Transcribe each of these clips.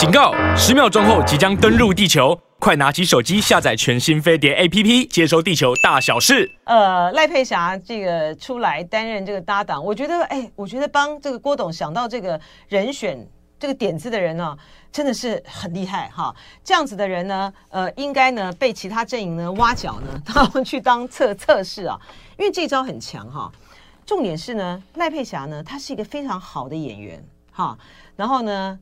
警告！十秒钟后即将登陆地球，快拿起手机下载全新飞碟 APP，接收地球大小事。呃，赖佩霞这个出来担任这个搭档，我觉得，哎，我觉得帮这个郭董想到这个人选这个点子的人呢、啊，真的是很厉害哈。这样子的人呢，呃，应该呢被其他阵营呢挖角呢，他们去当测测试啊，因为这招很强哈。重点是呢，赖佩霞呢，她是一个非常好的演员哈，然后呢。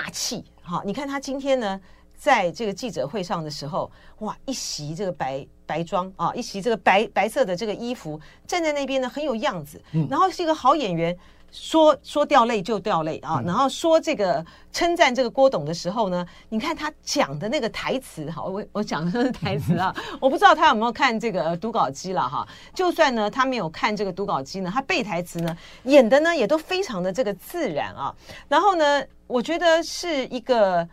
大气哈，你看他今天呢，在这个记者会上的时候，哇，一袭这个白白装啊，一袭这个白白色的这个衣服，站在那边呢，很有样子。然后是一个好演员，说说掉泪就掉泪啊。然后说这个称赞这个郭董的时候呢，你看他讲的那个台词，哈，我我讲的是台词啊，我不知道他有没有看这个读稿机了哈。就算呢他没有看这个读稿机呢，他背台词呢，演的呢也都非常的这个自然啊。然后呢。我觉得是一个，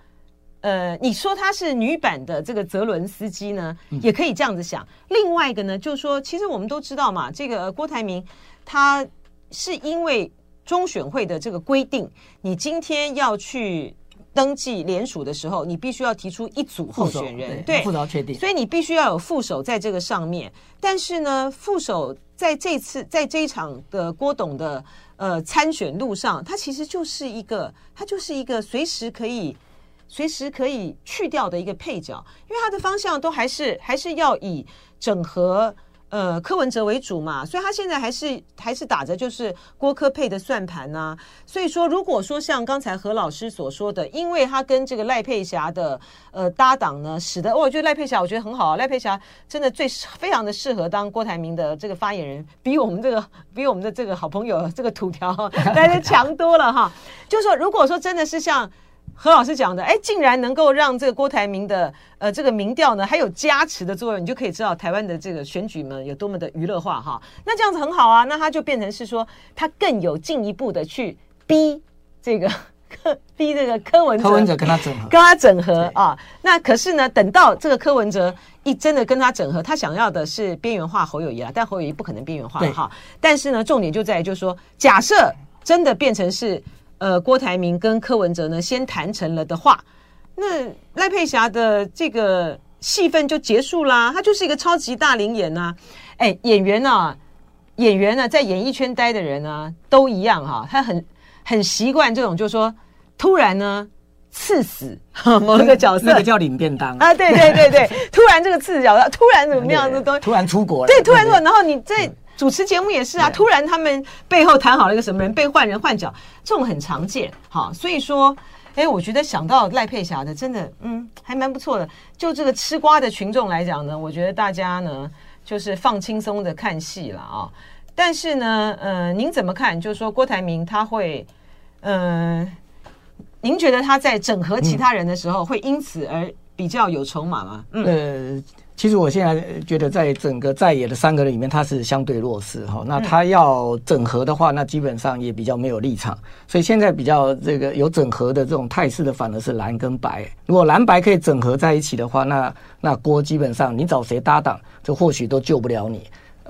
呃，你说他是女版的这个泽伦斯基呢，也可以这样子想。另外一个呢，就是说，其实我们都知道嘛，这个郭台铭他是因为中选会的这个规定，你今天要去登记联署的时候，你必须要提出一组候选人，对，副手确定，所以你必须要有副手在这个上面。但是呢，副手在这次在这一场的郭董的。呃，参选路上，他其实就是一个，他就是一个随时可以、随时可以去掉的一个配角，因为他的方向都还是还是要以整合呃柯文哲为主嘛，所以他现在还是还是打着就是郭柯配的算盘呐、所以说，如果说像刚才何老师所说的，因为他跟这个赖佩霞的呃搭档呢，使得我觉得赖佩霞我觉得很好啊，赖佩霞真的最非常的适合当郭台铭的这个发言人，比我们这个。比我们的这个好朋友这个土条 来的强多了哈。就说，如果说真的是像何老师讲的，哎，竟然能够让这个郭台铭的呃这个民调呢还有加持的作用，你就可以知道台湾的这个选举们有多么的娱乐化哈。那这样子很好啊，那他就变成是说，他更有进一步的去逼这个。柯逼这个柯文哲，柯文哲跟他整合，跟他整合啊。那可是呢，等到这个柯文哲一真的跟他整合，他想要的是边缘化侯友谊啊，但侯友谊不可能边缘化哈。但是呢，重点就在于就是说，假设真的变成是呃郭台铭跟柯文哲呢先谈成了的话，那赖佩霞的这个戏份就结束啦。他就是一个超级大龄演呐，哎，演员啊，演员呢，在演艺圈待的人啊，都一样哈，他很。很习惯这种，就是说，突然呢，刺死 某一个角色，那个叫领便当啊，对对对对，突然这个刺死角色，突然怎么样 的都突然出国了，对，突然出国，然后你在主持节目也是啊，突然他们背后谈好了一个什么人被换人换角，这种很常见，好，所以说，哎，我觉得想到赖佩霞的，真的，嗯，还蛮不错的。就这个吃瓜的群众来讲呢，我觉得大家呢，就是放轻松的看戏了啊。但是呢，呃，您怎么看？就是说郭台铭他会。嗯、呃，您觉得他在整合其他人的时候，会因此而比较有筹码吗？嗯，呃，其实我现在觉得，在整个在野的三个人里面，他是相对弱势哈。那他要整合的话，那基本上也比较没有立场。所以现在比较这个有整合的这种态势的，反而是蓝跟白。如果蓝白可以整合在一起的话，那那郭基本上你找谁搭档，这或许都救不了你。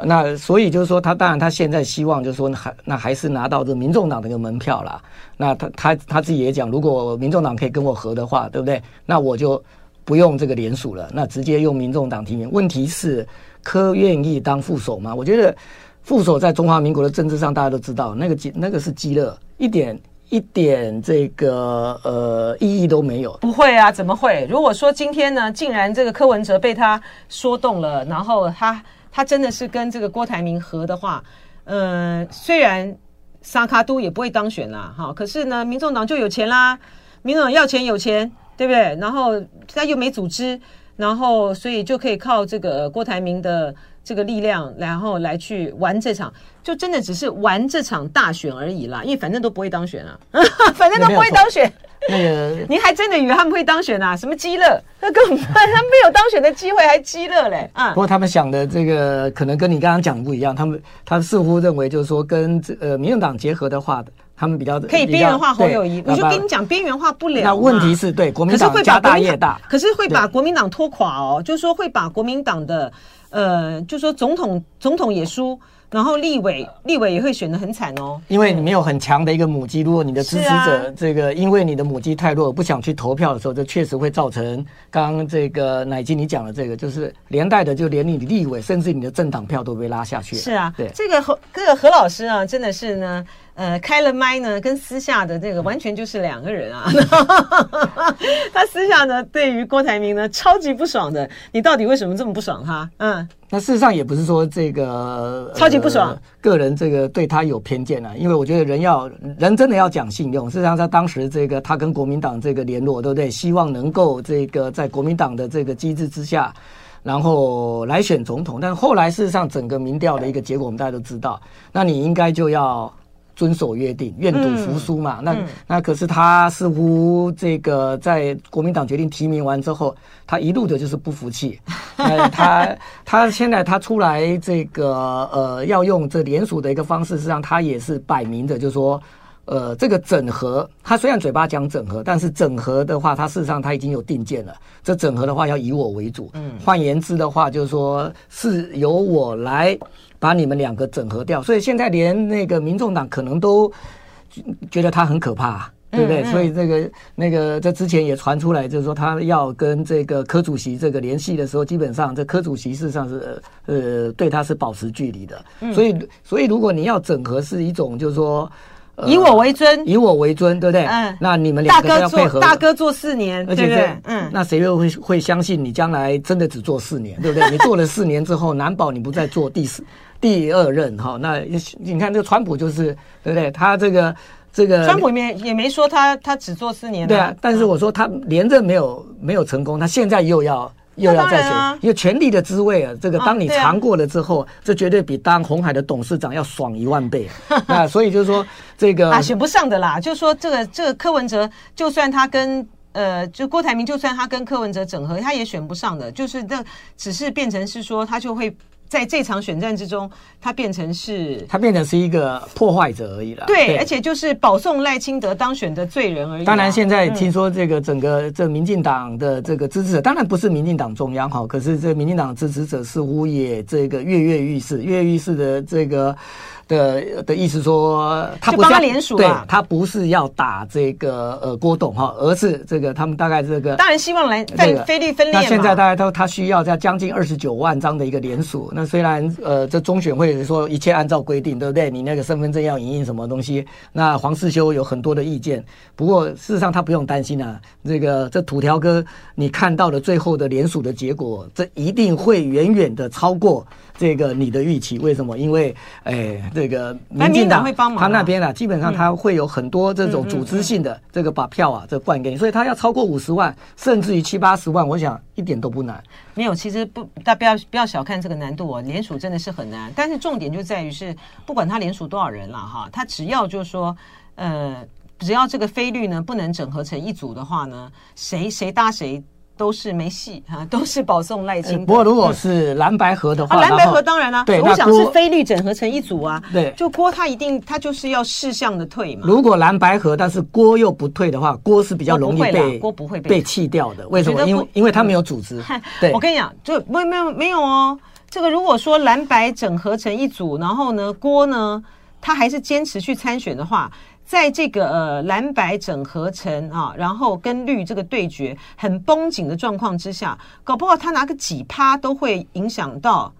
那所以就是说，他当然他现在希望就是说，还那还是拿到这民众党的一个门票啦。那他他他自己也讲，如果民众党可以跟我合的话，对不对？那我就不用这个联署了，那直接用民众党提名。问题是柯愿意当副手吗？我觉得副手在中华民国的政治上，大家都知道，那个那个是鸡肋，一点一点这个呃意义都没有。不会啊，怎么会？如果说今天呢，竟然这个柯文哲被他说动了，然后他。他真的是跟这个郭台铭合的话，嗯、呃，虽然沙卡都也不会当选啦，哈，可是呢，民众党就有钱啦，民众党要钱有钱，对不对？然后他又没组织，然后所以就可以靠这个郭台铭的这个力量，然后来去玩这场，就真的只是玩这场大选而已啦，因为反正都不会当选啊，反正都不会当选。那个，您还真的以为他们会当选啊？什么鸡肋？那根本他们没有当选的机会，还鸡肋嘞！啊，不过他们想的这个可能跟你刚刚讲的不一样。他们他似乎认为就是说，跟这呃民进党结合的话，他们比较可以边缘化侯友谊。我就跟你讲，边缘化不了。那问题是对国民党家大业大，可是会把国民党拖垮哦。就是说会把国民党的呃，就是说总统总统也输。然后立委立委也会选得很惨哦，因为你没有很强的一个母鸡，如果你的支持者这个因为你的母鸡太弱不想去投票的时候，这确实会造成刚刚这个乃金你讲的这个，就是连带的就连你的立委甚至你的政党票都被拉下去。是啊，对这个何这个何老师啊，真的是呢。呃，开了麦呢，跟私下的这个完全就是两个人啊。他私下呢，对于郭台铭呢，超级不爽的。你到底为什么这么不爽他？嗯，那事实上也不是说这个超级不爽，呃，个人这个对他有偏见啊。因为我觉得人要人真的要讲信用。事实上，在当时这个他跟国民党这个联络，对不对？希望能够这个在国民党的这个机制之下，然后来选总统。但后来事实上，整个民调的一个结果，我们大家都知道。那你应该就要。遵守约定，愿赌服输嘛。嗯、那、嗯、那可是他似乎这个在国民党决定提名完之后，他一路的就是不服气。他他现在他出来这个呃，要用这联署的一个方式，实际上他也是摆明的，就是说呃，这个整合，他虽然嘴巴讲整合，但是整合的话，他事实上他已经有定见了。这整合的话要以我为主，嗯，换言之的话，就是说是由我来。把你们两个整合掉，所以现在连那个民众党可能都觉得他很可怕，对不对？嗯嗯、所以这个那个在之前也传出来，就是说他要跟这个柯主席这个联系的时候，基本上这柯主席事实上是呃对他是保持距离的。嗯、所以所以如果你要整合，是一种就是说。以我为尊，以我为尊，对不对？嗯，那你们两个要配合。大哥做四年，而且对，嗯，那谁又会会相信你将来真的只做四年，对不对？你做了四年之后，难保你不再做第四、第二任哈。那你看这个川普就是，对不对？他这个这个，川普也没也没说他他只做四年。对啊，但是我说他连任没有没有成功，他现在又要。又要再选，因为权力的滋味啊，这个当你尝过了之后，这绝对比当红海的董事长要爽一万倍。那所以就是说，这个啊，选不上的啦。就是说，这个这个柯文哲，就算他跟呃，就郭台铭，就算他跟柯文哲整合，他也选不上的。就是这只是变成是说，他就会。在这场选战之中，他变成是，他变成是一个破坏者而已了。对，而且就是保送赖清德当选的罪人而已。当然，现在听说这个整个这民进党的这个支持者，嗯、当然不是民进党中央哈，可是这民进党支持者似乎也这个跃跃欲试，跃跃欲试的这个。的的意思说，他不是要联署，对，他不是要打这个呃郭董哈，而是这个他们大概这个当然希望来在菲律分裂。那现在大概都他需要在将近二十九万张的一个联署。那虽然呃这中选会说一切按照规定，对不对？你那个身份证要影印什么东西？那黄世修有很多的意见。不过事实上他不用担心啊，这个这土条哥你看到的最后的联署的结果，这一定会远远的超过。这个你的预期为什么？因为，哎，这个民进党会帮忙，他那边啊，基本上他会有很多这种组织性的这个把票啊，这灌给你，所以他要超过五十万，甚至于七八十万，我想一点都不难。没有，其实不，大家不要不要小看这个难度哦，联署真的是很难。但是重点就在于是，不管他联署多少人了哈，他只要就是说，呃，只要这个菲律呢不能整合成一组的话呢，谁谁搭谁。都是没戏哈，都是保送赖清德。不过如果是蓝白合的话，蓝白合当然啦，对，我想是菲律整合成一组啊。对，就郭他一定他就是要事项的退嘛。如果蓝白合，但是郭又不退的话，郭是比较容易被郭不会被弃掉的。为什么？因为因为他没有组织。对，我跟你讲，就没有没有没有哦。这个如果说蓝白整合成一组，然后呢，郭呢，他还是坚持去参选的话。在这个呃蓝白整合成啊，然后跟绿这个对决很绷紧的状况之下，搞不好他拿个几趴都会影响到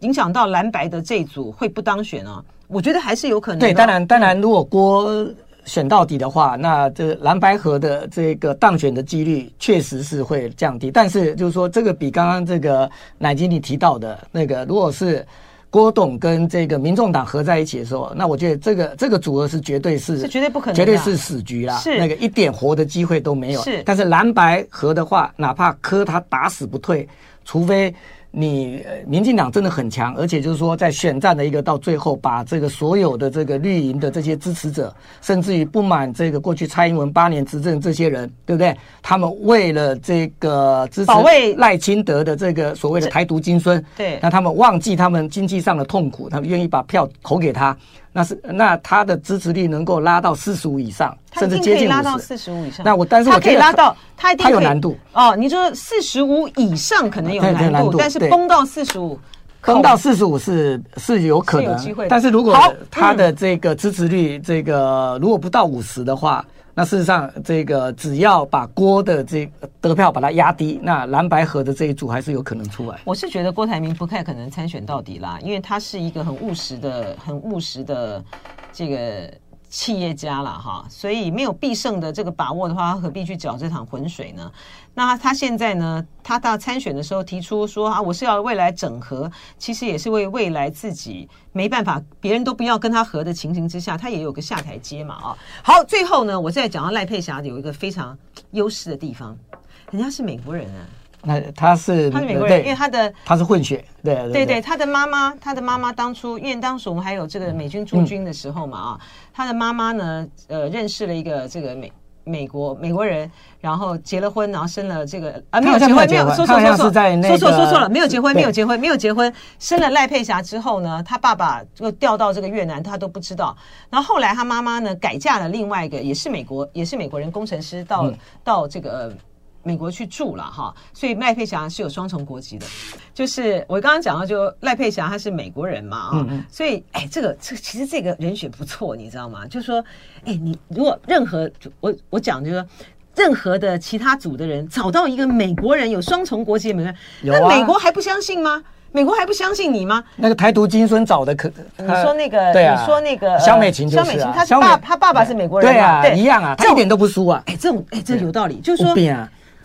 影响到蓝白的这一组会不当选啊。我觉得还是有可能。对，当然当然，如果郭选到底的话，那这蓝白合的这个当选的几率确实是会降低。但是就是说，这个比刚刚这个乃菁你提到的那个，如果是。郭董跟这个民众党合在一起的时候，那我觉得这个这个组合是绝对是，是绝对不可能，绝对是死局啦，是那个一点活的机会都没有。是，但是蓝白合的话，哪怕柯他打死不退，除非。你民进党真的很强，而且就是说，在选战的一个到最后，把这个所有的这个绿营的这些支持者，甚至于不满这个过去蔡英文八年执政这些人，对不对？他们为了这个支持赖清德的这个所谓的台独金孙，对，那他们忘记他们经济上的痛苦，他们愿意把票投给他。那是那他的支持率能够拉到四十五以上，甚至接近拉到四十五以上。那我但是我可以拉到他有难度哦。你说四十五以上可能有难度，但是崩到四十五崩到四十五是是有可能，但是如果他的这个支持率，这个如果不到五十的话。那事实上，这个只要把郭的这得票把它压低，那蓝白合的这一组还是有可能出来。我是觉得郭台铭不太可能参选到底啦，因为他是一个很务实的、很务实的这个。企业家了哈，所以没有必胜的这个把握的话，他何必去搅这趟浑水呢？那他现在呢？他到参选的时候提出说啊，我是要未来整合，其实也是为未来自己没办法，别人都不要跟他合的情形之下，他也有个下台阶嘛啊。好，最后呢，我再讲到赖佩霞有一个非常优势的地方，人家是美国人啊。那他是他是美国人，因为他的他是混血，对对对对，他的妈妈，他的妈妈当初，因为当时我们还有这个美军驻军的时候嘛啊，他的妈妈呢，呃，认识了一个这个美美国美国人，然后结了婚，然后生了这个啊没有结婚，没有说错说错说错说错了，没有结婚，没有结婚，没有结婚，生了赖佩霞之后呢，他爸爸就调到这个越南，他都不知道，然后后来他妈妈呢改嫁了另外一个也是美国也是美国人工程师到到这个。美国去住了哈，所以赖佩霞是有双重国籍的。就是我刚刚讲到，就赖佩霞她是美国人嘛啊，所以哎，这个这其实这个人选不错，你知道吗？就是说，哎，你如果任何我我讲就是说，任何的其他组的人找到一个美国人有双重国籍的美国人，那美国还不相信吗？美国还不相信你吗？那个台独金孙找的可，你说那个，对啊，你说那个肖美琴就是啊，他爸他爸爸是美国人，对啊，一样啊，他一点都不输啊。哎，这种哎，这有道理，就是说。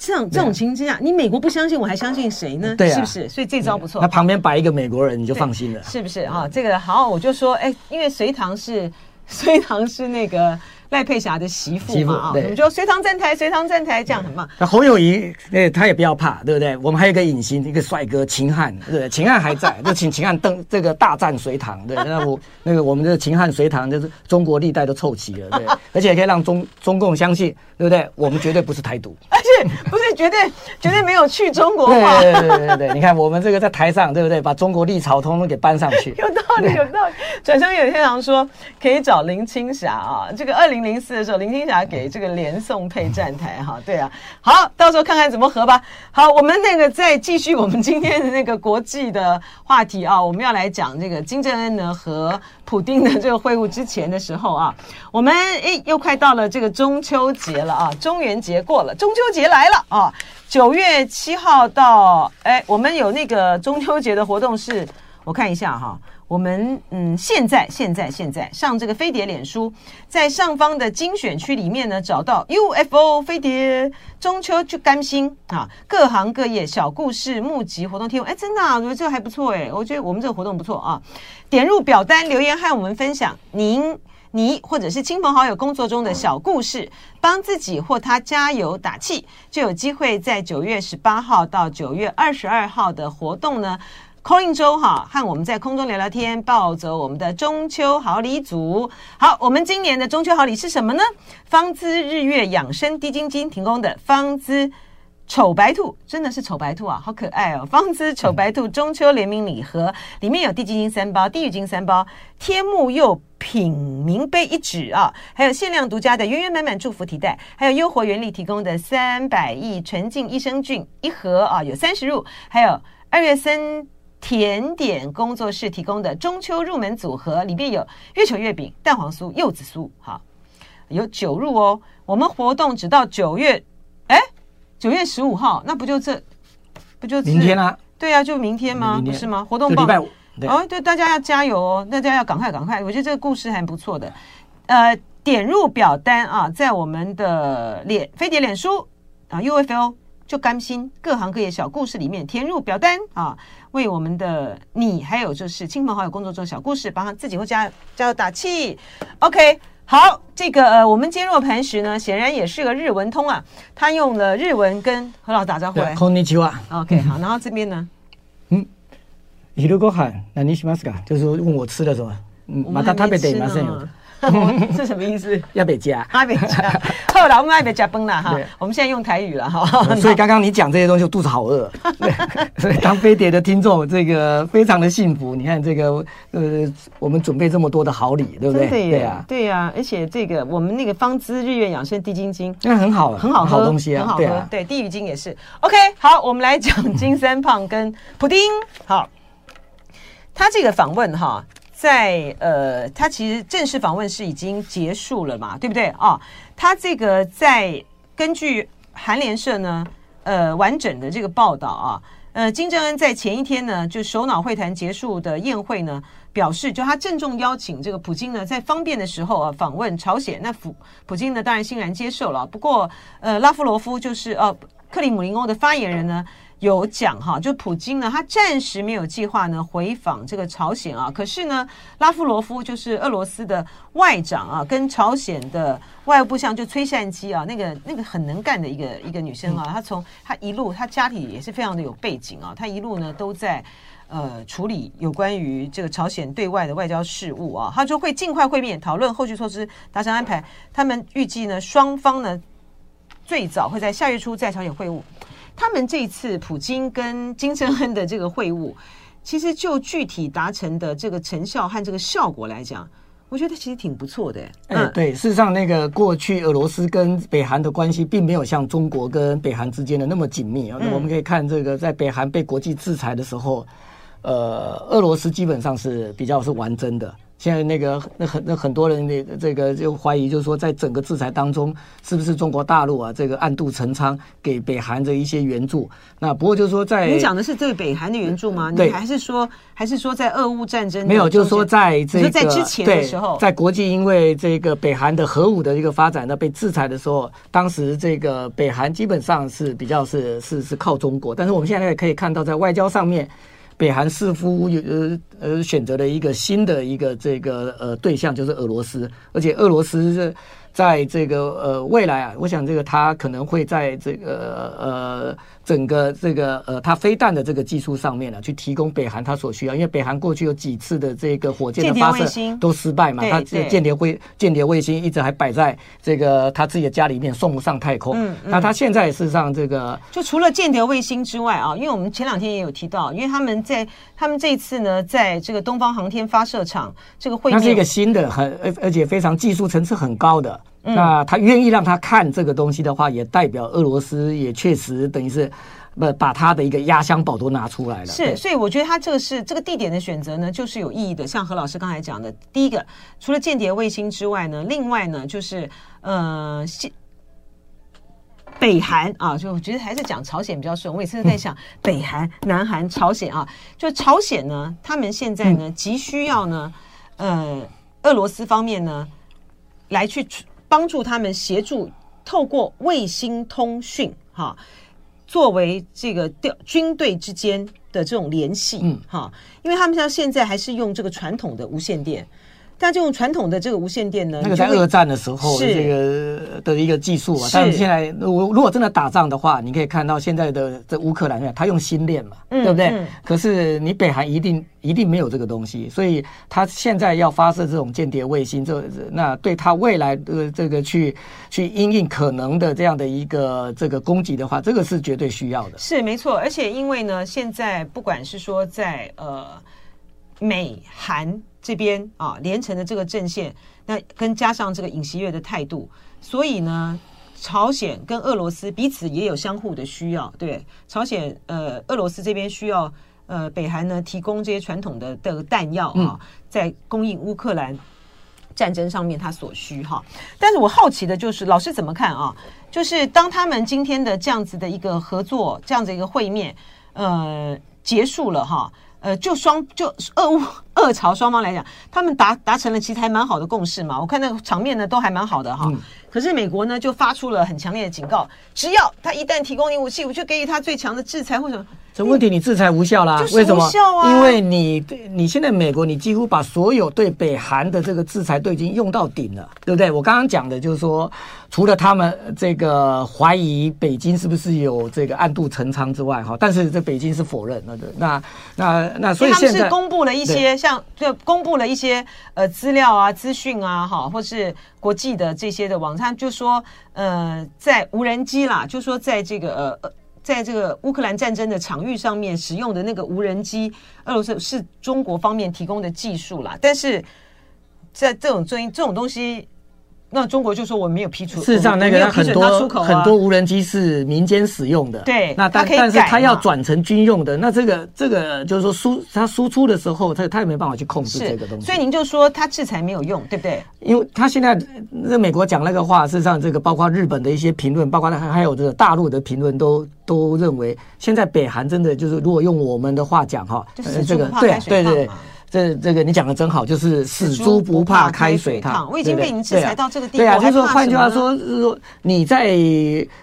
这种这种情境下，你美国不相信，我还相信谁呢？对、啊，是不是？所以这招不错。那旁边摆一个美国人，你就放心了，是不是啊？这个好，我就说，哎，因为隋唐是 隋唐是那个。赖佩霞的媳妇嘛啊，我们就隋唐站台，隋唐站台，这样很棒。那侯友宜，那他也不要怕，对不对？我们还有一个隐形一个帅哥秦汉，对不对？秦汉还在，就请秦汉登这个大战隋唐，对。那我 那个我们的秦汉隋唐就是中国历代都凑齐了，对。而且也可以让中中共相信，对不对？我们绝对不是台独，而且不是绝对绝对没有去中国化。对对对对对，你看我们这个在台上，对不对？把中国历朝通通给搬上去，有道理有道理。转身有天堂说可以找林青霞啊，这个二零零四的时候林青。霞给这个连宋配站台哈，对啊，好，到时候看看怎么合吧。好，我们那个再继续我们今天的那个国际的话题啊，我们要来讲这个金正恩呢和普丁的这个会晤之前的时候啊，我们诶又快到了这个中秋节了啊，中元节过了，中秋节来了啊，九月七号到哎，我们有那个中秋节的活动是，我看一下哈。我们嗯，现在现在现在上这个飞碟脸书，在上方的精选区里面呢，找到 UFO 飞碟中秋就甘心啊，各行各业小故事募集活动贴，哎，真的，我觉得这个还不错哎，我觉得我们这个活动不错啊，点入表单留言和我们分享您你或者是亲朋好友工作中的小故事，帮自己或他加油打气，就有机会在九月十八号到九月二十二号的活动呢。call in 周哈，和我们在空中聊聊天，抱走我们的中秋好礼组。好，我们今年的中秋好礼是什么呢？方姿日月养生滴晶晶提供的方姿丑白兔，真的是丑白兔啊，好可爱哦！方姿丑白兔中秋联名礼盒，里面有滴晶晶三包、地狱金三包、天目釉品茗杯一纸啊，还有限量独家的圆圆满满祝福提袋，还有优活原力提供的三百亿纯净益生菌一盒啊，有三十入，还有二月森。甜点工作室提供的中秋入门组合，里面有月球月饼、蛋黄酥、柚子酥，哈，有九入哦。我们活动只到九月，哎，九月十五号，那不就这，不就明天啊？对啊，就明天吗？天不是吗？活动报，礼拜五，哦，对，大家要加油哦，大家要赶快赶快。我觉得这个故事还不错的，呃，点入表单啊，在我们的脸飞碟脸书啊，UFO。就甘心，各行各业小故事里面填入表单啊，为我们的你，还有就是亲朋好友工作中小故事，帮他自己或家加油打气。OK，好，这个呃，我们坚若磐石呢，显然也是个日文通啊，他用了日文跟何老师打招呼。こんにちは。OK，好，然后这边呢，嗯，昼ご饭何にしますか？就是问我吃的什么？嗯，また食べていませんよ。 是什么意思？要被加，要别加。后来我们爱别加崩了哈。我们现在用台语了哈。所以刚刚你讲这些东西，我肚子好饿。所以当飞碟的听众，这个非常的幸福。你看这个呃，我们准备这么多的好礼，对不对？对呀，对呀。而且这个我们那个方姿日月养生地晶晶，那很好，很好喝，好东西啊，很好喝。对，地狱精也是。OK，好，我们来讲金三胖跟普丁。好。他这个访问哈，在呃，他其实正式访问是已经结束了嘛，对不对啊？他这个在根据韩联社呢，呃，完整的这个报道啊，呃，金正恩在前一天呢，就首脑会谈结束的宴会呢，表示就他郑重邀请这个普京呢，在方便的时候啊，访问朝鲜。那普普京呢，当然欣然接受了。不过，呃，拉夫罗夫就是呃，克里姆林宫的发言人呢。有讲哈，就普京呢，他暂时没有计划呢回访这个朝鲜啊。可是呢，拉夫罗夫就是俄罗斯的外长啊，跟朝鲜的外务部相就崔善姬啊，那个那个很能干的一个一个女生啊，她从她一路，她家里也是非常的有背景啊，她一路呢都在呃处理有关于这个朝鲜对外的外交事务啊。她说会尽快会面，讨论后续措施，达成安排。他们预计呢，双方呢最早会在下月初在朝鲜会晤。他们这次普京跟金正恩的这个会晤，其实就具体达成的这个成效和这个效果来讲，我觉得其实挺不错的。哎，对，事实上，那个过去俄罗斯跟北韩的关系并没有像中国跟北韩之间的那么紧密啊。那我们可以看这个，在北韩被国际制裁的时候，呃，俄罗斯基本上是比较是完整的。现在那个那很那很多人的这个就怀疑，就是说在整个制裁当中，是不是中国大陆啊这个暗度陈仓给北韩的一些援助？那不过就是说在你讲的是对北韩的援助吗？你，还是说还是说在俄乌战争没有？就是说在这个在之前的时候，在国际因为这个北韩的核武的一个发展呢被制裁的时候，当时这个北韩基本上是比较是是是靠中国，但是我们现在也可以看到在外交上面。北韩似乎有呃呃选择了一个新的一个这个呃对象，就是俄罗斯，而且俄罗斯是。在这个呃未来啊，我想这个他可能会在这个呃整个这个呃它飞弹的这个技术上面呢、啊，去提供北韩它所需要。因为北韩过去有几次的这个火箭的发射都失败嘛，它间谍卫间谍卫星一直还摆在这个他自己的家里面送不上太空。嗯，嗯，那他现在事实上这个就除了间谍卫星之外啊，因为我们前两天也有提到，因为他们在他们这一次呢，在这个东方航天发射场这个会，它是一个新的很而而且非常技术层次很高的。那他愿意让他看这个东西的话，也代表俄罗斯也确实等于是不把他的一个压箱宝都拿出来了。是，所以我觉得他这个是这个地点的选择呢，就是有意义的。像何老师刚才讲的，第一个除了间谍卫星之外呢，另外呢就是呃，北韩啊，就我觉得还是讲朝鲜比较顺。我每次都在想北韩、南韩、朝鲜啊，就朝鲜呢，他们现在呢急需要呢，呃，俄罗斯方面呢来去。帮助他们协助透过卫星通讯，哈，作为这个调军队之间的这种联系，嗯，哈，因为他们像现在还是用这个传统的无线电。但这种传统的这个无线电呢，那个在二战的时候这个的一个技术啊，但是现在如如果真的打仗的话，你可以看到现在的这乌克兰，他用星链嘛，对不对？可是你北韩一定一定没有这个东西，所以他现在要发射这种间谍卫星，这那对他未来的这个去去应应可能的这样的一个这个攻击的话，这个是绝对需要的。是没错，而且因为呢，现在不管是说在呃美韩。这边啊，连成的这个阵线，那跟加上这个尹锡悦的态度，所以呢，朝鲜跟俄罗斯彼此也有相互的需要。对，朝鲜呃，俄罗斯这边需要呃，北韩呢提供这些传统的的弹药啊，在供应乌克兰战争上面他所需哈。但是我好奇的就是，老师怎么看啊？就是当他们今天的这样子的一个合作，这样子一个会面，呃，结束了哈。呃，就双就俄乌俄朝双方来讲，他们达达成了其实还蛮好的共识嘛。我看那个场面呢都还蛮好的哈。嗯、可是美国呢就发出了很强烈的警告，只要他一旦提供你武器，我就给予他最强的制裁或者。这问题你制裁无效啦？为什么？因为你你现在美国，你几乎把所有对北韩的这个制裁都已经用到顶了，对不对？我刚刚讲的就是说，除了他们这个怀疑北京是不是有这个暗度陈仓之外，哈，但是这北京是否认了的。那那那所以现在他们是公布了一些像就公布了一些呃资料啊、资讯啊，哈，或是国际的这些的网站，就说呃，在无人机啦，就说在这个呃。在这个乌克兰战争的场域上面使用的那个无人机，俄罗斯是中国方面提供的技术啦。但是在这种这这种东西，那中国就说我没有批出。事实上，那个很多很多无人机是民间使用的。对，那但但是它要转成军用的，那这个这个就是说输它输出的时候，它它也没办法去控制这个东西。所以您就说它制裁没有用，对不对？因为他现在那美国讲那个话，事实上这个包括日本的一些评论，包括还还有这个大陆的评论，都都认为现在北韩真的就是如果用我们的话讲哈，就是这个对对对。这这个你讲的真好，就是死猪不怕开水烫。我已经被你制裁到这个地步，对啊，就是说，换句话说，是说你在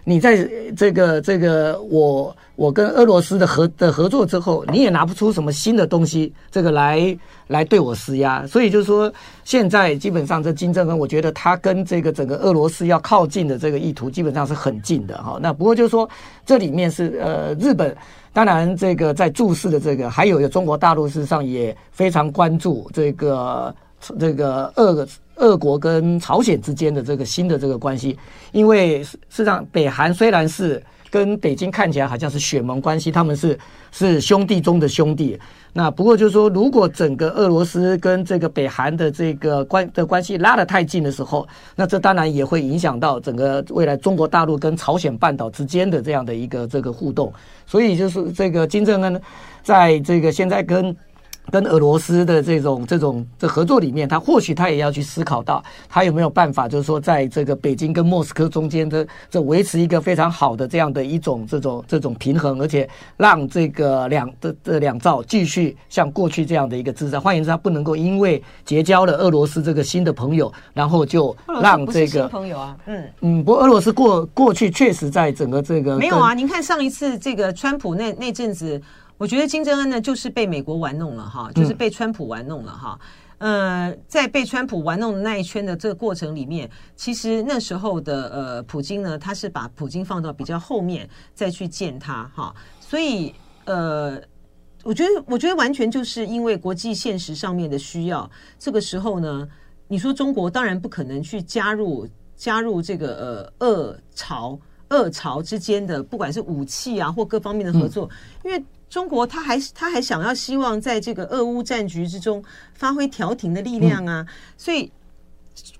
你在这个这个我我跟俄罗斯的合的合作之后，你也拿不出什么新的东西，这个来来对我施压。所以就是说，现在基本上这金正恩，我觉得他跟这个整个俄罗斯要靠近的这个意图，基本上是很近的哈。那不过就是说，这里面是呃日本。当然，这个在注视的这个，还有中国大陆事实上也非常关注这个这个俄俄国跟朝鲜之间的这个新的这个关系，因为事实上北韩虽然是。跟北京看起来好像是血盟关系，他们是是兄弟中的兄弟。那不过就是说，如果整个俄罗斯跟这个北韩的这个关的关系拉得太近的时候，那这当然也会影响到整个未来中国大陆跟朝鲜半岛之间的这样的一个这个互动。所以就是这个金正恩在这个现在跟。跟俄罗斯的这种这种这合作里面，他或许他也要去思考到，他有没有办法，就是说，在这个北京跟莫斯科中间的这维持一个非常好的这样的一种这种这种平衡，而且让这个两的这两兆继续像过去这样的一个姿势。换言之，他不能够因为结交了俄罗斯这个新的朋友，然后就让这个朋友啊，嗯嗯，不过俄罗斯过过去确实在整个这个没有啊。您看上一次这个川普那那阵子。我觉得金正恩呢，就是被美国玩弄了哈，就是被川普玩弄了哈。呃，在被川普玩弄的那一圈的这个过程里面，其实那时候的呃普京呢，他是把普京放到比较后面再去见他哈。所以呃，我觉得我觉得完全就是因为国际现实上面的需要，这个时候呢，你说中国当然不可能去加入加入这个呃俄朝俄朝之间的不管是武器啊或各方面的合作，因为。中国他还他还想要希望在这个俄乌战局之中发挥调停的力量啊，所以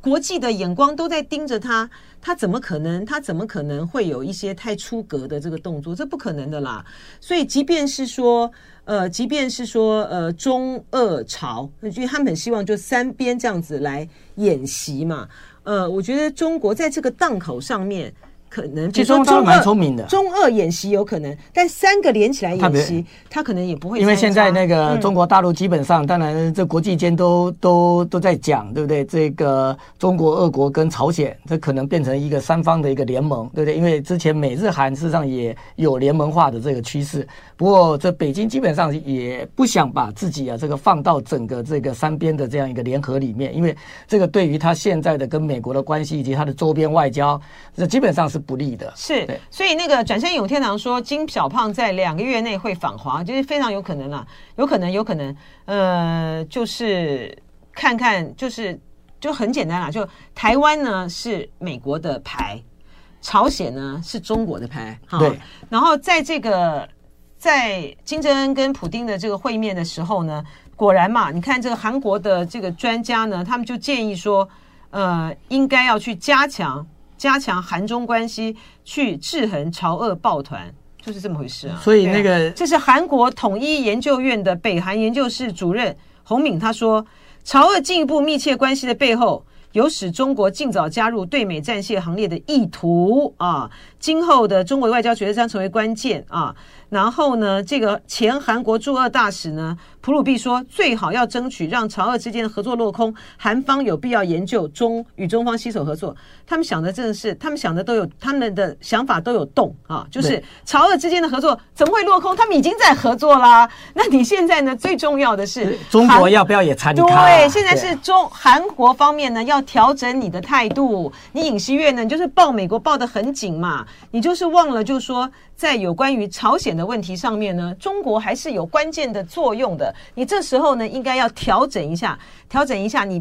国际的眼光都在盯着他，他怎么可能他怎么可能会有一些太出格的这个动作？这不可能的啦。所以即便是说呃，即便是说呃中俄朝，因为他们很希望就三边这样子来演习嘛。呃，我觉得中国在这个档口上面。可能，其实中二蛮聪明的，中二演习有可能，但三个连起来演习，他可能也不会。因为现在那个中国大陆基本上，当然这国际间都都都在讲，对不对？这个中国、俄国跟朝鲜，这可能变成一个三方的一个联盟，对不对？因为之前美日韩事实上也有联盟化的这个趋势。不过这北京基本上也不想把自己啊这个放到整个这个三边的这样一个联合里面，因为这个对于他现在的跟美国的关系以及他的周边外交，这基本上是。不利的是，所以那个转身永天堂说金小胖在两个月内会访华，就是非常有可能啊，有可能，有可能，呃，就是看看，就是就很简单啦，就台湾呢是美国的牌，朝鲜呢是中国的牌，哈，对。然后在这个在金正恩跟普丁的这个会面的时候呢，果然嘛，你看这个韩国的这个专家呢，他们就建议说，呃，应该要去加强。加强韩中关系，去制衡朝俄抱团，就是这么回事啊。所以那个，这是韩国统一研究院的北韩研究室主任洪敏他说，朝俄进一步密切关系的背后，有使中国尽早加入对美战线行列的意图啊。今后的中国外交决策将成为关键啊。然后呢，这个前韩国驻俄大使呢，普鲁毕说，最好要争取让朝俄之间的合作落空，韩方有必要研究中与中方携手合作。他们想的真的是，他们想的都有，他们的想法都有动啊，就是朝俄之间的合作怎么会落空？他们已经在合作啦。那你现在呢？最重要的是中国要不要也参与？对，现在是中韩国方面呢要调整你的态度。你尹锡悦呢，你就是抱美国抱得很紧嘛，你就是忘了，就是说。在有关于朝鲜的问题上面呢，中国还是有关键的作用的。你这时候呢，应该要调整一下，调整一下。你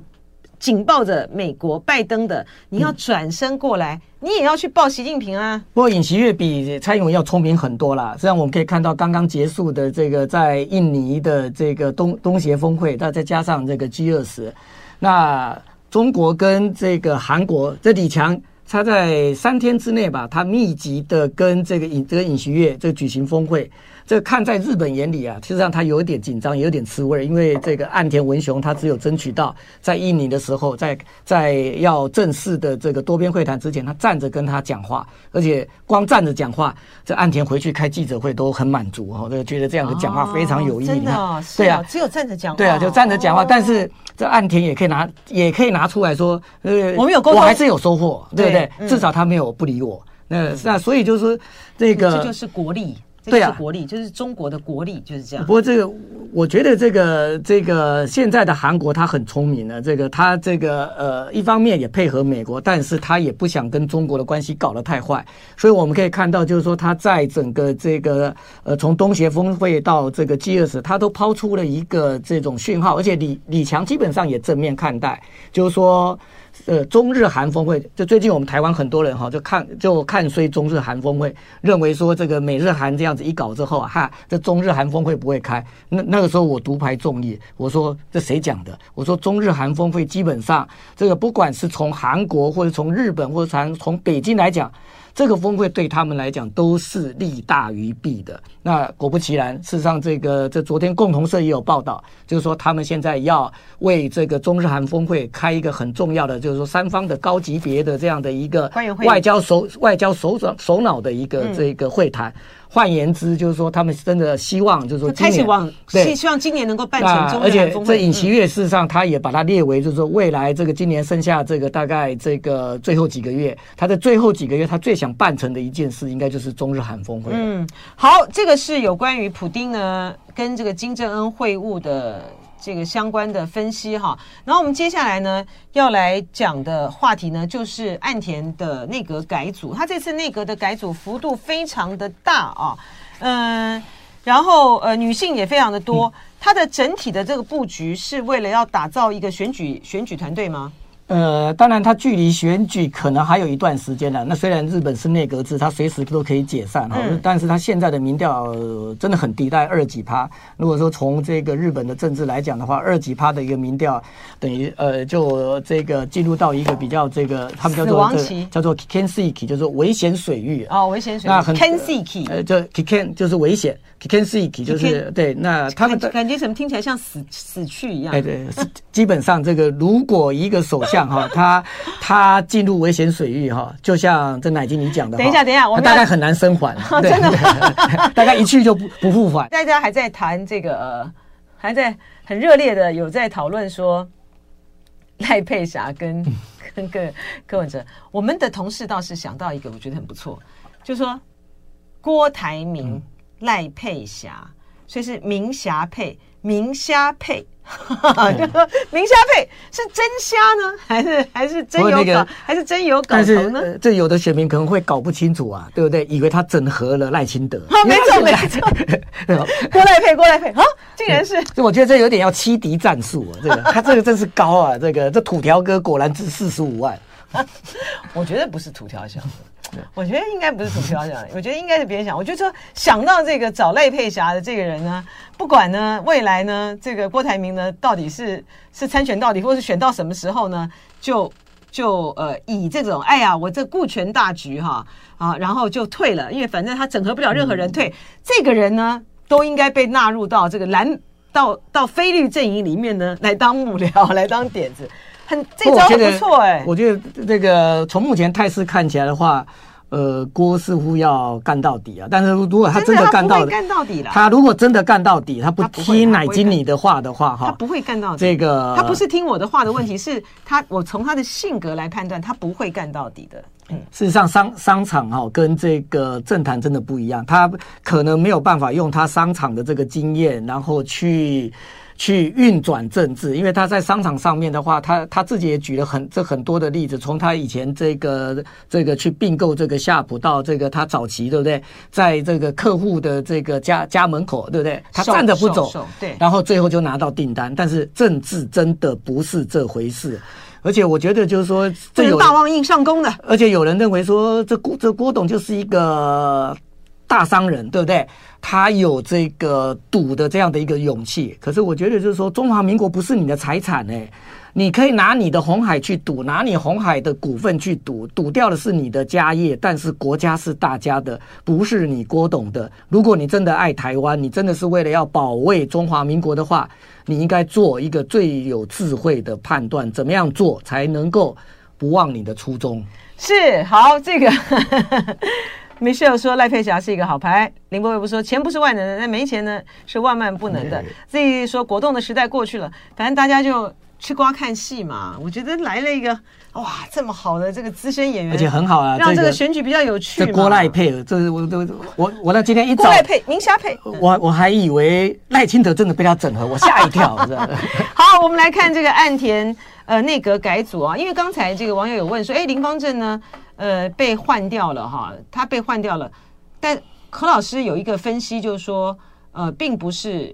紧抱着美国拜登的，你要转身过来，你也要去抱习近平啊。不过尹锡悦比蔡英文要聪明很多啦。这样我们可以看到，刚刚结束的这个在印尼的这个东东协峰会，那再加上这个 G 二十，那。中国跟这个韩国，这李强他在三天之内吧，他密集的跟这个尹这个尹锡悦这举行峰会。这看在日本眼里啊，实际上他有一点紧张，有点吃味，因为这个岸田文雄他只有争取到在印尼的时候，在在要正式的这个多边会谈之前，他站着跟他讲话，而且光站着讲话，这岸田回去开记者会都很满足哈，这个觉得这样的讲话非常有意义。真的，对啊，只有站着讲话，对啊，就站着讲话，但是这岸田也可以拿，也可以拿出来说，呃，我们有沟通，我还是有收获，对不对？至少他没有不理我。那那所以就是说，这个这就是国力。对啊，国力就是中国的国力就是这样。不过这个，我觉得这个这个现在的韩国他很聪明的，这个他这个呃，一方面也配合美国，但是他也不想跟中国的关系搞得太坏。所以我们可以看到，就是说他在整个这个呃，从东协峰会到这个 G20，他都抛出了一个这种讯号，而且李李强基本上也正面看待，就是说。呃，中日韩峰会，就最近我们台湾很多人哈，就看就看衰中日韩峰会，认为说这个美日韩这样子一搞之后啊，哈，这中日韩峰会不会开？那那个时候我独排众议，我说这谁讲的？我说中日韩峰会基本上这个不管是从韩国或者从日本或者从从北京来讲。这个峰会对他们来讲都是利大于弊的。那果不其然，事实上，这个这昨天共同社也有报道，就是说他们现在要为这个中日韩峰会开一个很重要的，就是说三方的高级别的这样的一个外交首外交首长首脑的一个这个会谈。换言之，就是说他们真的希望，就是说开始往希希望今年能够办成中日韩峰会。而且这尹锡月事实上他也把它列为，就是说未来这个今年剩下这个大概这个最后几个月，他的最后几个月他最想办成的一件事，应该就是中日韩峰会。嗯，好，这个是有关于普丁呢跟这个金正恩会晤的。这个相关的分析哈，然后我们接下来呢要来讲的话题呢，就是岸田的内阁改组。他这次内阁的改组幅度非常的大啊，嗯，然后呃女性也非常的多。它的整体的这个布局是为了要打造一个选举选举团队吗？呃，当然，它距离选举可能还有一段时间了。那虽然日本是内阁制，它随时都可以解散哈，嗯、但是它现在的民调真的很低，大概二几趴。如果说从这个日本的政治来讲的话，二几趴的一个民调，等于呃，就这个进入到一个比较这个他们叫做叫做 Kikenseki，就是危险水域哦，危险水域。那很 Kenseki，呃，就 Kiken 就是危险，Kikenseki 就是对。那他们的感觉怎么听起来像死死去一样？哎，对，基本上这个如果一个首相。哈，他他进入危险水域哈，就像这乃金你讲的，等一下，等一下，我们大概很难生还，真的，大概一去就不不复返。大家还在谈这个，呃，还在很热烈的有在讨论说赖佩霞跟跟个柯文哲，我们的同事倒是想到一个，我觉得很不错，就是说郭台铭赖佩霞，所以是明霞配明虾配。就 说明虾配是真虾呢，还是还是真有搞，还是真有搞头呢？这有的选民可能会搞不清楚啊，对不对？以为他整合了赖清德。没错没错，郭赖 配郭赖配啊，竟然是。这我觉得这有点要欺敌战术啊，这个他这个真是高啊，这个这土条哥果然值四十五万。我觉得不是土条想的，我觉得应该不是土条想，我觉得应该是别人想。我就说想到这个找赖佩霞的这个人呢，不管呢未来呢这个郭台铭呢到底是是参选到底，或是选到什么时候呢，就就呃以这种哎呀我这顾全大局哈啊，然后就退了，因为反正他整合不了任何人退，嗯、这个人呢都应该被纳入到这个蓝到到非绿阵营里面呢来当幕僚，来当点子。很这招很不错哎，我觉得这个从目前态势看起来的话，呃，郭似乎要干到底啊。但是如果他真的干到底干到底了，他如果真的干到底，他不听乃菁你的话的话，哈，他不会干到底。这个他不是听我的话的问题，是他我从他的性格来判断，他不会干到底的。嗯，事实上商商场哈跟这个政坛真的不一样，他可能没有办法用他商场的这个经验，然后去。去运转政治，因为他在商场上面的话，他他自己也举了很这很多的例子，从他以前这个这个去并购这个夏普到这个他早期对不对，在这个客户的这个家家门口对不对，他站着不走，对，然后最后就拿到订单。但是政治真的不是这回事，而且我觉得就是说，这有大旺印上弓的，而且有人认为说这郭这郭董就是一个。大商人，对不对？他有这个赌的这样的一个勇气。可是我觉得就是说，中华民国不是你的财产呢。你可以拿你的红海去赌，拿你红海的股份去赌，赌掉的是你的家业，但是国家是大家的，不是你郭董的。如果你真的爱台湾，你真的是为了要保卫中华民国的话，你应该做一个最有智慧的判断，怎么样做才能够不忘你的初衷？是好，这个 Michelle 说赖佩霞是一个好牌，林伯伟不说钱不是万能的，但没钱呢是万万不能的。自己说果冻的时代过去了，反正大家就。吃瓜看戏嘛，我觉得来了一个哇，这么好的这个资深演员，而且很好啊，让这个选举比较有趣。这郭赖配，这是我都我我那今天一早郭赖配，宁夏配，我我还以为赖清德真的被他整合，我吓一跳。好，我们来看这个岸田呃内阁改组啊，因为刚才这个网友有问说，哎，林芳正呢呃被换掉了哈，他被换掉了，但何老师有一个分析，就是说呃并不是。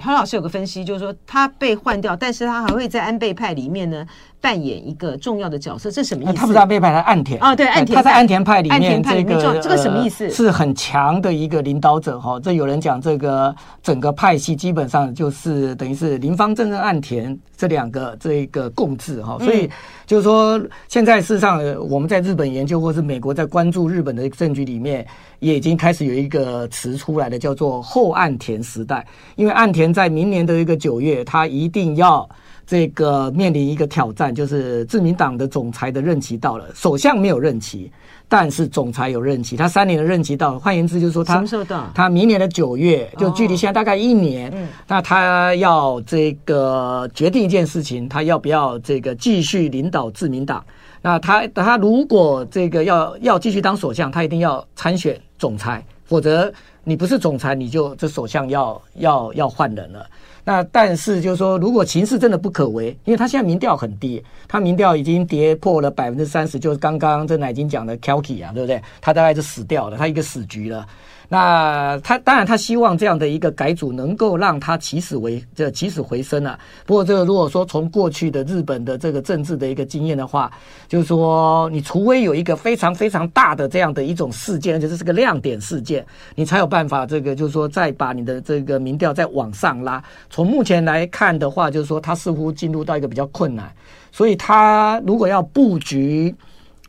何老师有个分析，就是说他被换掉，但是他还会在安倍派里面呢扮演一个重要的角色，这什么意思？他不是安倍派，他岸田啊，对，岸田，他在岸田派里面，这个这个什么意思？是很强的一个领导者哈。这有人讲，这个整个派系基本上就是等于是林方正跟岸田这两个这个共治哈。所以就是说，现在事实上我们在日本研究，或是美国在关注日本的证据里面，也已经开始有一个词出来的，叫做后岸田时代，因为岸田。在明年的一个九月，他一定要这个面临一个挑战，就是自民党的总裁的任期到了，首相没有任期，但是总裁有任期，他三年的任期到了。换言之，就是说他什么时候到他明年的九月，就距离现在大概一年，那他要这个决定一件事情，他要不要这个继续领导自民党？那他他如果这个要要继续当首相，他一定要参选总裁，否则。你不是总裁，你就这首相要要要换人了。那但是就是说，如果情势真的不可为，因为他现在民调很低，他民调已经跌破了百分之三十，就是刚刚这乃金讲的 Kelky 啊，对不对？他大概是死掉了，他一个死局了。那他当然，他希望这样的一个改组能够让他起死回这起死回生啊。不过，这个如果说从过去的日本的这个政治的一个经验的话，就是说，你除非有一个非常非常大的这样的一种事件，而且这是个亮点事件，你才有办法这个就是说再把你的这个民调再往上拉。从目前来看的话，就是说他似乎进入到一个比较困难，所以他如果要布局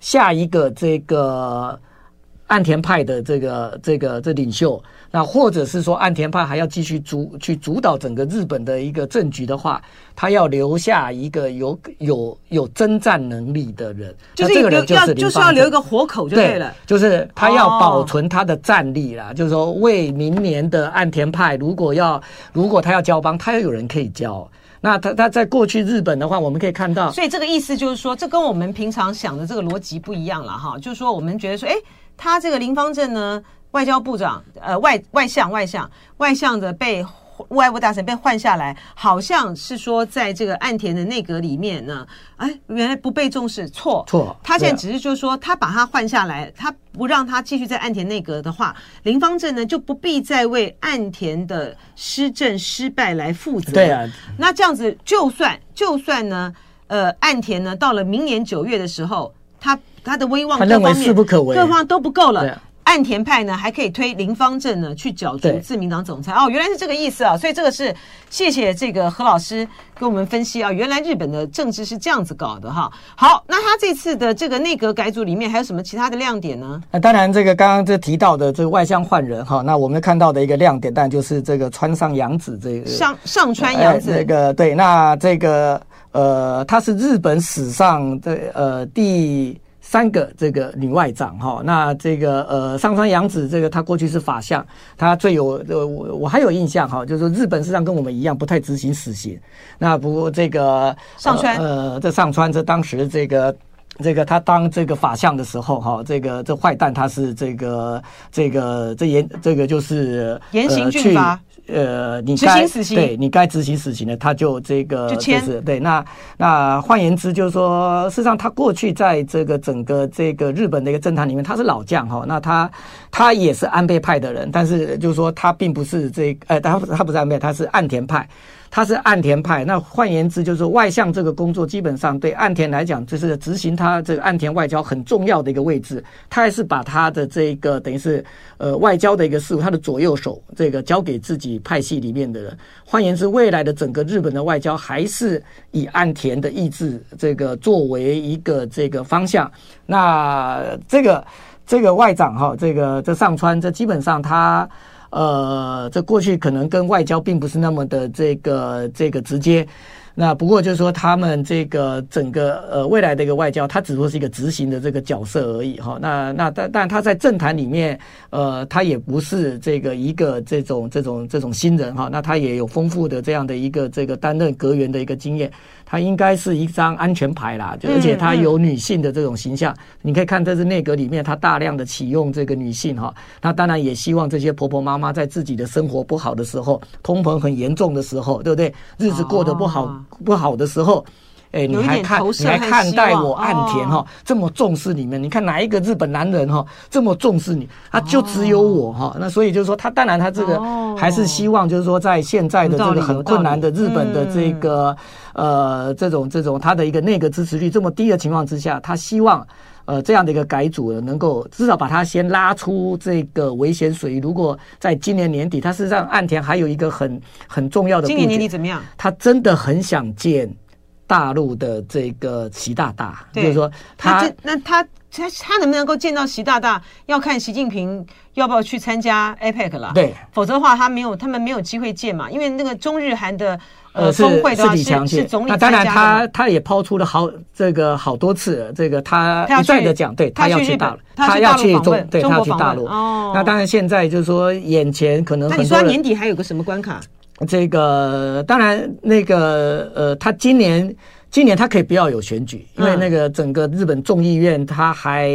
下一个这个。岸田派的这个这个这领袖，那或者是说岸田派还要继续主去主导整个日本的一个政局的话，他要留下一个有有有征战能力的人，就是这个人就是要就是要留一个活口就对了，对，就是他要保存他的战力啦，哦、就是说为明年的岸田派，如果要如果他要交邦，他要有人可以交。那他他在过去日本的话，我们可以看到，所以这个意思就是说，这跟我们平常想的这个逻辑不一样了哈，就是说我们觉得说，哎。他这个林方正呢，外交部长，呃，外外相外相外相的被外务大臣被换下来，好像是说在这个岸田的内阁里面呢，哎，原来不被重视，错错。他现在只是就是说，他把他换下来，他不让他继续在岸田内阁的话，林方正呢就不必再为岸田的施政失败来负责。对啊，那这样子，就算就算呢，呃，岸田呢到了明年九月的时候，他。他的威望各方面势不可为，各方都不够了。岸田派呢，还可以推林方正呢去角逐自民党总裁。哦，原来是这个意思啊！所以这个是谢谢这个何老师给我们分析啊。原来日本的政治是这样子搞的哈。好，那他这次的这个内阁改组里面还有什么其他的亮点呢？那当然，这个刚刚这提到的这个外相换人哈，那我们看到的一个亮点，当然就是这个川上洋子这个上上川洋子，这个对，那这个呃，他是日本史上的呃第。三个这个女外长哈，那这个呃上川洋子这个她过去是法相，她最有呃我我还有印象哈，就是说日本实际上跟我们一样不太执行死刑，那不过这个上川呃这上川这当时这个这个他当这个法相的时候哈，这个这坏蛋他是这个这个这严这个就是严刑峻法。呃，你该对你该执行死刑的，他就这个就，就是对。那那换言之，就是说，事实上他过去在这个整个这个日本的一个政坛里面，他是老将哈。那他他也是安倍派的人，但是就是说他并不是这呃，他他不是安倍，他是岸田派。他是岸田派。那换言之，就是外相这个工作，基本上对岸田来讲，就是执行他这个岸田外交很重要的一个位置。他还是把他的这个等于是呃外交的一个事务，他的左右手这个交给自己派系里面的人。换言之，未来的整个日本的外交还是以岸田的意志这个作为一个这个方向。那这个这个外长哈，这个这上川，这基本上他。呃，这过去可能跟外交并不是那么的这个这个直接。那不过就是说，他们这个整个呃未来的一个外交，他只不过是一个执行的这个角色而已哈。那那但但他在政坛里面，呃，他也不是这个一个这种这种这种新人哈。那他也有丰富的这样的一个这个担任阁员的一个经验。他应该是一张安全牌啦，就而且他有女性的这种形象。你可以看这是内阁里面，他大量的启用这个女性哈。那当然也希望这些婆婆妈妈在自己的生活不好的时候，通膨很严重的时候，对不对？日子过得不好。不好的时候，哎，你还看你还看待我岸田哈这么重视你们？你看哪一个日本男人哈这么重视你？他就只有我哈。那所以就是说，他当然他这个还是希望就是说，在现在的这个很困难的日本的这个呃这种这种他的一个内阁支持率这么低的情况之下，他希望呃这样的一个改组能够至少把他先拉出这个危险水域。如果在今年年底，他事实上岸田还有一个很很重要的，今年年底怎么样？他真的很想见。大陆的这个习大大，就是说他，他那他他他能不能够见到习大大，要看习近平要不要去参加 APEC 了。对，否则的话他没有，他们没有机会见嘛。因为那个中日韩的呃峰会的话是是，是总理。那当然他他也抛出了好这个好多次，这个他一再的讲，对他要去大陆，他要去中，对他要去大陆。哦，那当然现在就是说眼前可能。那你说年底还有个什么关卡？这个当然，那个呃，他今年。今年他可以不要有选举，因为那个整个日本众议院他还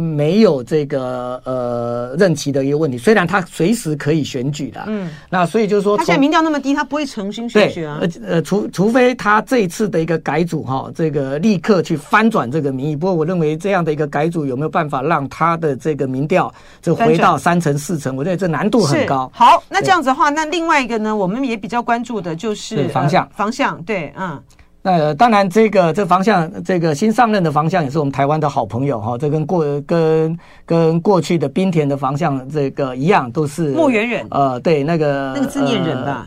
没有这个呃任期的一个问题，虽然他随时可以选举的，嗯，那所以就是说，他现在民调那么低，他不会重新选举啊，呃呃，除除非他这一次的一个改组哈，这个立刻去翻转这个民意。不过我认为这样的一个改组有没有办法让他的这个民调就回到三成四成？我觉得这难度很高。好，那这样子的话，那另外一个呢，我们也比较关注的就是方向，方向对，嗯。那当然，这个这方向，这个新上任的方向也是我们台湾的好朋友哈。这跟过跟跟过去的滨田的方向这个一样，都是莫元忍。呃，对，那个那个字念忍吧？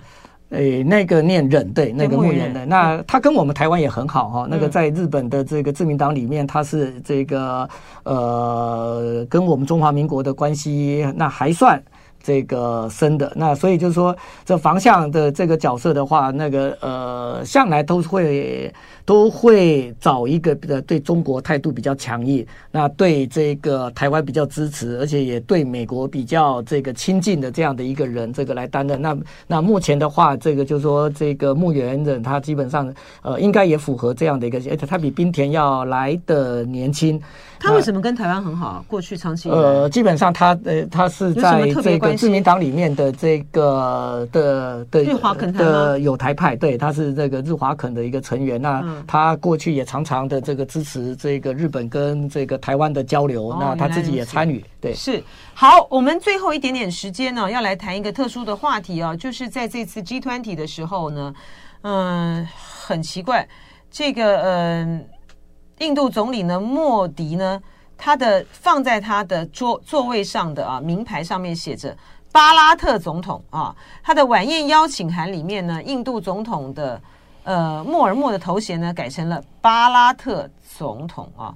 诶、呃，那个念忍，对，那个木原的。那他跟我们台湾也很好哈。那个在日本的这个自民党里面，他是这个呃，跟我们中华民国的关系那还算。这个深的，那所以就是说，这防相的这个角色的话，那个呃，向来都会都会找一个呃对中国态度比较强硬，那对这个台湾比较支持，而且也对美国比较这个亲近的这样的一个人，这个来担任。那那目前的话，这个就是说，这个木原忍他基本上呃应该也符合这样的一个，而且他比冰田要来的年轻。他为什么跟台湾很好？过去长期呃，基本上他呃，他是在这个自民党里面的这个的的日华肯的有台派，对，他是这个日华肯的一个成员。那他过去也常常的这个支持这个日本跟这个台湾的交流。那他自己也参与。对，是好。我们最后一点点时间呢，要来谈一个特殊的话题啊，就是在这次 G20 的时候呢，嗯，很奇怪，这个嗯。印度总理呢，莫迪呢，他的放在他的桌座位上的啊名牌上面写着巴拉特总统啊，他的晚宴邀请函里面呢，印度总统的呃莫尔默的头衔呢改成了巴拉特总统。啊，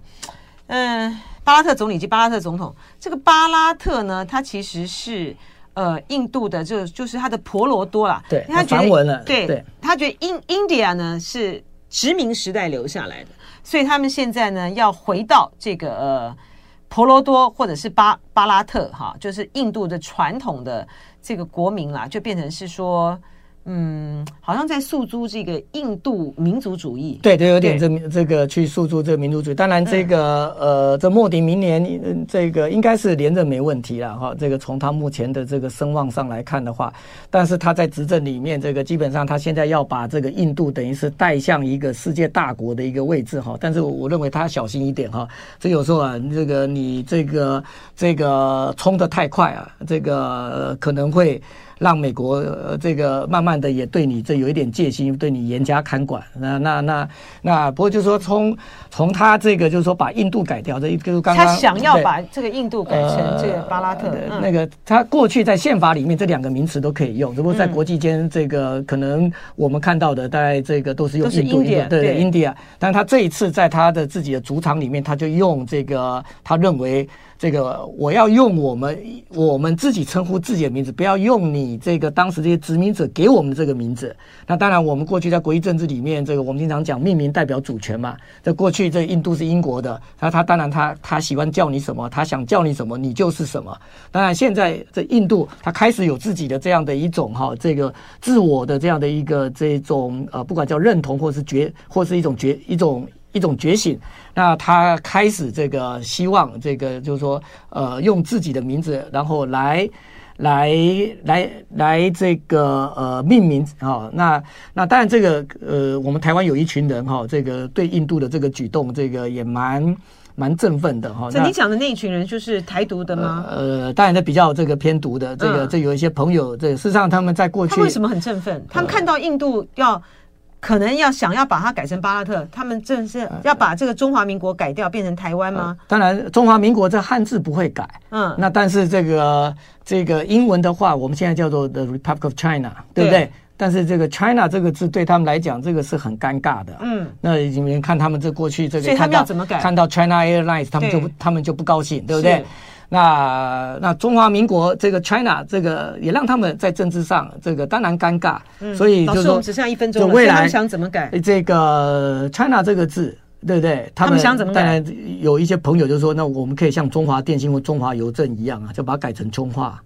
嗯，巴拉特总理及巴拉特总统，这个巴拉特呢，他其实是呃印度的就就是他的婆罗多啦，对，他觉得对，对。他觉得印 India 呢是殖民时代留下来的。所以他们现在呢，要回到这个呃婆罗多或者是巴巴拉特哈，就是印度的传统的这个国民啦，就变成是说。嗯，好像在诉诸这个印度民族主义，对，对，有点这这个去诉诸这个民族主义。当然，这个、嗯、呃，这莫迪明年这个应该是连任没问题了哈。这个从他目前的这个声望上来看的话，但是他在执政里面，这个基本上他现在要把这个印度等于是带向一个世界大国的一个位置哈。但是我认为他小心一点哈。这有时候啊，这个你这个这个冲得太快啊，这个可能会。让美国呃这个慢慢慢的也对你这有一点戒心，对你严加看管。那那那那，不过就是说从从他这个就是说把印度改掉，这就是刚刚他想要把这个印度改成这个巴拉特。呃、那个他过去在宪法里面这两个名词都可以用，只不过在国际间这个可能我们看到的大概这个都是用印度，印度对对 India。但他这一次在他的自己的主场里面，他就用这个他认为。这个我要用我们我们自己称呼自己的名字，不要用你这个当时这些殖民者给我们这个名字。那当然，我们过去在国际政治里面，这个我们经常讲命名代表主权嘛。在过去，这印度是英国的，那他当然他他喜欢叫你什么，他想叫你什么，你就是什么。当然，现在这印度他开始有自己的这样的一种哈，这个自我的这样的一个这种呃，不管叫认同或是觉，或是一种觉一种。一种觉醒，那他开始这个希望这个就是说，呃，用自己的名字，然后来来来来这个呃命名啊、哦。那那当然这个呃，我们台湾有一群人哈、哦，这个对印度的这个举动，这个也蛮蛮振奋的哈。那你讲的那一群人就是台独的吗？呃，当然，他比较这个偏独的，这个、嗯、这有一些朋友，这事实上他们在过去，他为什么很振奋？他们看到印度要。可能要想要把它改成巴拉特，他们正是要把这个中华民国改掉，变成台湾吗？呃、当然，中华民国这汉字不会改。嗯，那但是这个这个英文的话，我们现在叫做 The Republic of China，对不对？对，但是这个 China 这个字对他们来讲，这个是很尴尬的。嗯，那你们看他们这过去这个，所以他们要怎么改？看到 China Airlines，他们就他们就不高兴，对不对？那那中华民国这个 China 这个也让他们在政治上这个当然尴尬，嗯、所以就是说只剩下一分钟了，未来想怎么改？这个 China 这个字，对不对？他们，想怎么改？当然有一些朋友就说，那我们可以像中华电信或中华邮政一样啊，就把它改成中华，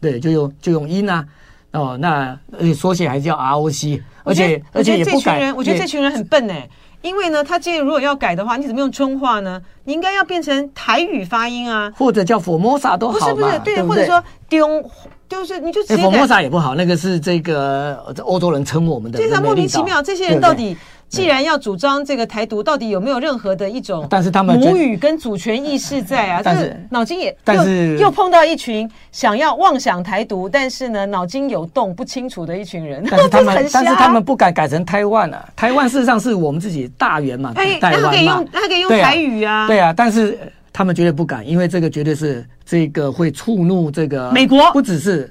对，就用就用音啊，哦，那而且缩写还是叫 ROC，而且而且也不改。我觉得这群人很笨哎。因为呢，他今天如果要改的话，你怎么用春话呢？你应该要变成台语发音啊，或者叫 Formosa 都好。不是不是，对，对对或者说丢，就是你就直接。Formosa 也不好，那个是这个欧洲人称我们的。非常莫名其妙，这些人到底。既然要主张这个台独，到底有没有任何的一种？但是他们母语跟主权意识在啊，但是脑筋也，但是又碰到一群想要妄想台独，但是呢脑筋有洞不清楚的一群人。但是他们，但是他们不敢改成台湾啊，台湾事实上是我们自己大员嘛，他可以用，他可以用台语啊，对啊，但是他们绝对不敢，因为这个绝对是这个会触怒这个美国，不只是。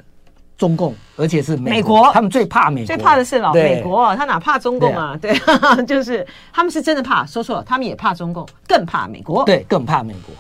中共，而且是美国，他们最怕美国，最怕的是老美国，他哪怕中共啊？对，就是他们是真的怕，说错了，他们也怕中共，更怕美国，对，更怕美国。